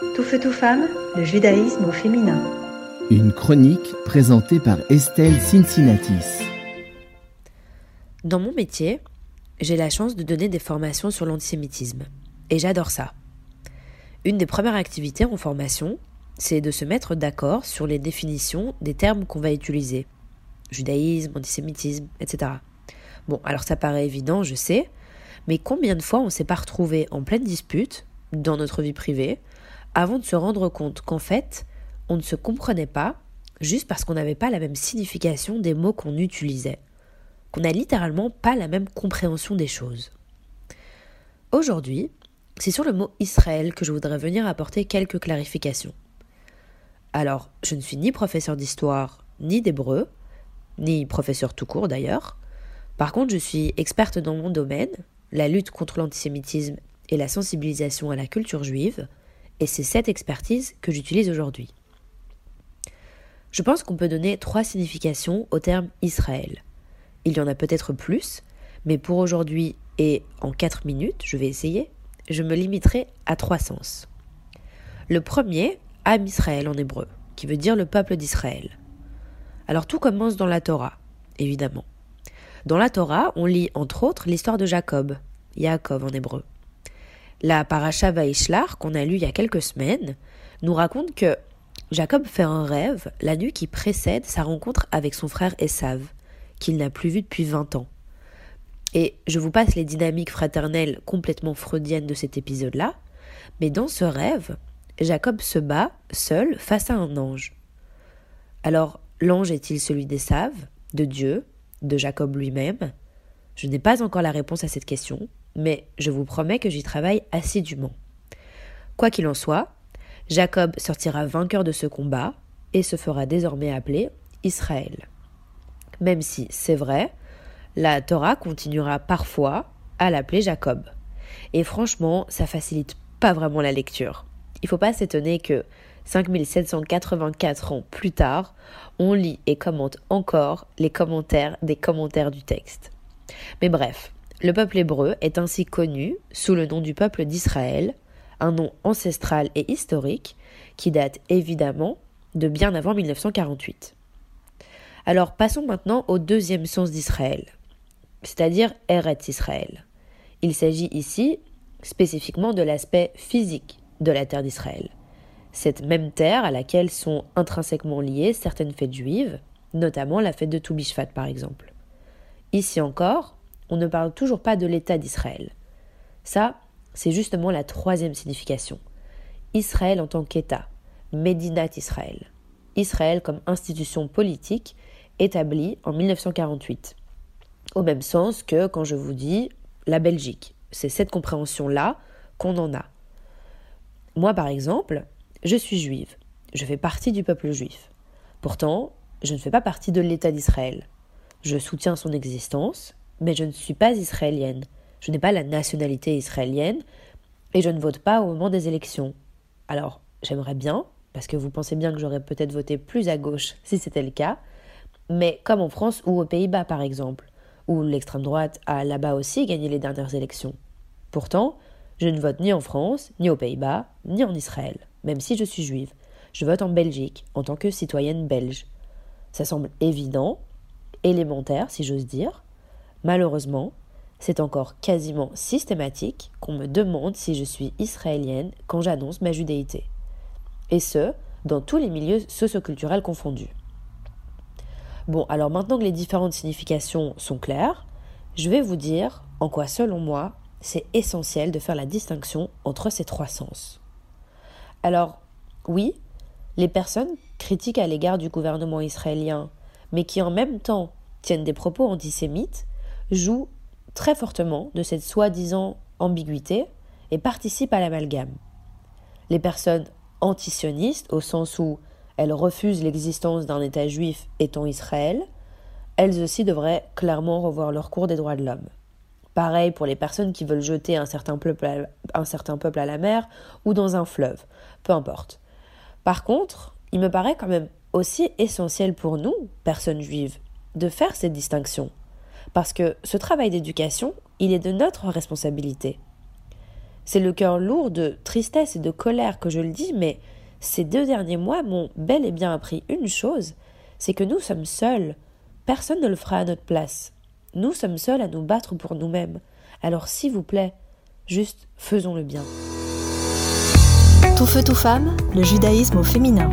Tout feu, tout femme, le judaïsme au féminin. Une chronique présentée par Estelle Cincinnatis. Dans mon métier, j'ai la chance de donner des formations sur l'antisémitisme. Et j'adore ça. Une des premières activités en formation, c'est de se mettre d'accord sur les définitions des termes qu'on va utiliser. Judaïsme, antisémitisme, etc. Bon, alors ça paraît évident, je sais, mais combien de fois on s'est pas retrouvé en pleine dispute, dans notre vie privée, avant de se rendre compte qu'en fait, on ne se comprenait pas juste parce qu'on n'avait pas la même signification des mots qu'on utilisait, qu'on n'a littéralement pas la même compréhension des choses. Aujourd'hui, c'est sur le mot Israël que je voudrais venir apporter quelques clarifications. Alors, je ne suis ni professeur d'histoire, ni d'hébreu, ni professeur tout court d'ailleurs. Par contre, je suis experte dans mon domaine, la lutte contre l'antisémitisme et la sensibilisation à la culture juive, et c'est cette expertise que j'utilise aujourd'hui. Je pense qu'on peut donner trois significations au terme Israël. Il y en a peut-être plus, mais pour aujourd'hui et en quatre minutes, je vais essayer, je me limiterai à trois sens. Le premier, Am Israël en hébreu, qui veut dire le peuple d'Israël. Alors tout commence dans la Torah, évidemment. Dans la Torah, on lit entre autres l'histoire de Jacob, Yaakov en hébreu. La paracha Vaishlar, qu'on a lu il y a quelques semaines, nous raconte que Jacob fait un rêve la nuit qui précède sa rencontre avec son frère Esav, qu'il n'a plus vu depuis 20 ans. Et je vous passe les dynamiques fraternelles complètement freudiennes de cet épisode-là, mais dans ce rêve, Jacob se bat seul face à un ange. Alors, l'ange est-il celui d'Esav, de Dieu, de Jacob lui-même? Je n'ai pas encore la réponse à cette question, mais je vous promets que j'y travaille assidûment. Quoi qu'il en soit, Jacob sortira vainqueur de ce combat et se fera désormais appeler Israël. Même si, c'est vrai, la Torah continuera parfois à l'appeler Jacob. Et franchement, ça facilite pas vraiment la lecture. Il faut pas s'étonner que 5784 ans plus tard, on lit et commente encore les commentaires des commentaires du texte. Mais bref, le peuple hébreu est ainsi connu sous le nom du peuple d'Israël, un nom ancestral et historique qui date évidemment de bien avant 1948. Alors passons maintenant au deuxième sens d'Israël, c'est-à-dire Eretz Israël. Il s'agit ici spécifiquement de l'aspect physique de la terre d'Israël. Cette même terre à laquelle sont intrinsèquement liées certaines fêtes juives, notamment la fête de Toubishvat par exemple. Ici encore, on ne parle toujours pas de l'État d'Israël. Ça, c'est justement la troisième signification. Israël en tant qu'État, Medinat Israël. Israël comme institution politique établie en 1948. Au même sens que quand je vous dis la Belgique. C'est cette compréhension-là qu'on en a. Moi, par exemple, je suis juive. Je fais partie du peuple juif. Pourtant, je ne fais pas partie de l'État d'Israël. Je soutiens son existence, mais je ne suis pas israélienne. Je n'ai pas la nationalité israélienne et je ne vote pas au moment des élections. Alors, j'aimerais bien, parce que vous pensez bien que j'aurais peut-être voté plus à gauche si c'était le cas, mais comme en France ou aux Pays-Bas par exemple, où l'extrême droite a là-bas aussi gagné les dernières élections. Pourtant, je ne vote ni en France, ni aux Pays-Bas, ni en Israël, même si je suis juive. Je vote en Belgique, en tant que citoyenne belge. Ça semble évident, élémentaire si j'ose dire, Malheureusement, c'est encore quasiment systématique qu'on me demande si je suis israélienne quand j'annonce ma judéité. Et ce, dans tous les milieux socioculturels confondus. Bon, alors maintenant que les différentes significations sont claires, je vais vous dire en quoi, selon moi, c'est essentiel de faire la distinction entre ces trois sens. Alors, oui, les personnes critiques à l'égard du gouvernement israélien, mais qui en même temps tiennent des propos antisémites, joue très fortement de cette soi-disant ambiguïté et participe à l'amalgame. Les personnes antisionistes, au sens où elles refusent l'existence d'un État juif étant Israël, elles aussi devraient clairement revoir leur cours des droits de l'homme. Pareil pour les personnes qui veulent jeter un certain, peuple un certain peuple à la mer ou dans un fleuve, peu importe. Par contre, il me paraît quand même aussi essentiel pour nous, personnes juives, de faire cette distinction parce que ce travail d'éducation, il est de notre responsabilité. C'est le cœur lourd de tristesse et de colère que je le dis, mais ces deux derniers mois m'ont bel et bien appris une chose, c'est que nous sommes seuls. Personne ne le fera à notre place. Nous sommes seuls à nous battre pour nous-mêmes. Alors s'il vous plaît, juste faisons le bien. Tout feu, tout femme, le judaïsme au féminin.